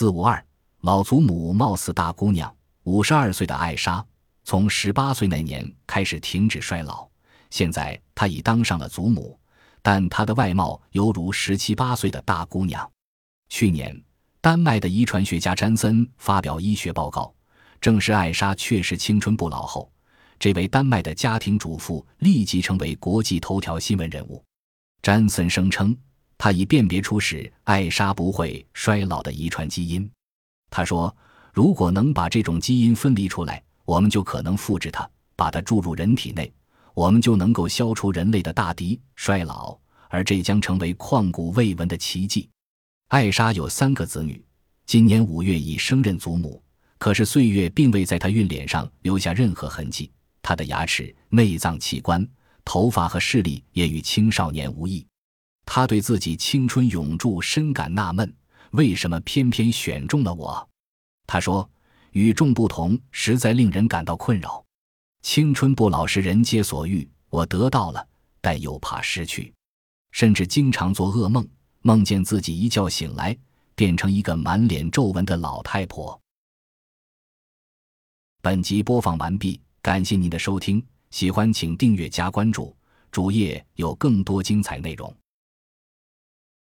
四五二，老祖母貌似大姑娘，五十二岁的艾莎，从十八岁那年开始停止衰老，现在她已当上了祖母，但她的外貌犹如十七八岁的大姑娘。去年，丹麦的遗传学家詹森发表医学报告，证实艾莎确实青春不老后，这位丹麦的家庭主妇立即成为国际头条新闻人物。詹森声称，他已辨别出使艾莎不会衰老的遗传基因。他说：“如果能把这种基因分离出来，我们就可能复制它，把它注入人体内，我们就能够消除人类的大敌——衰老，而这将成为旷古未闻的奇迹。”艾莎有三个子女，今年五月已升任祖母，可是岁月并未在她孕脸上留下任何痕迹，她的牙齿、内脏器官。头发和视力也与青少年无异，他对自己青春永驻深感纳闷：为什么偏偏选中了我？他说：“与众不同，实在令人感到困扰。青春不老是人皆所欲，我得到了，但又怕失去，甚至经常做噩梦，梦见自己一觉醒来变成一个满脸皱纹的老太婆。”本集播放完毕，感谢您的收听。喜欢请订阅加关注，主页有更多精彩内容。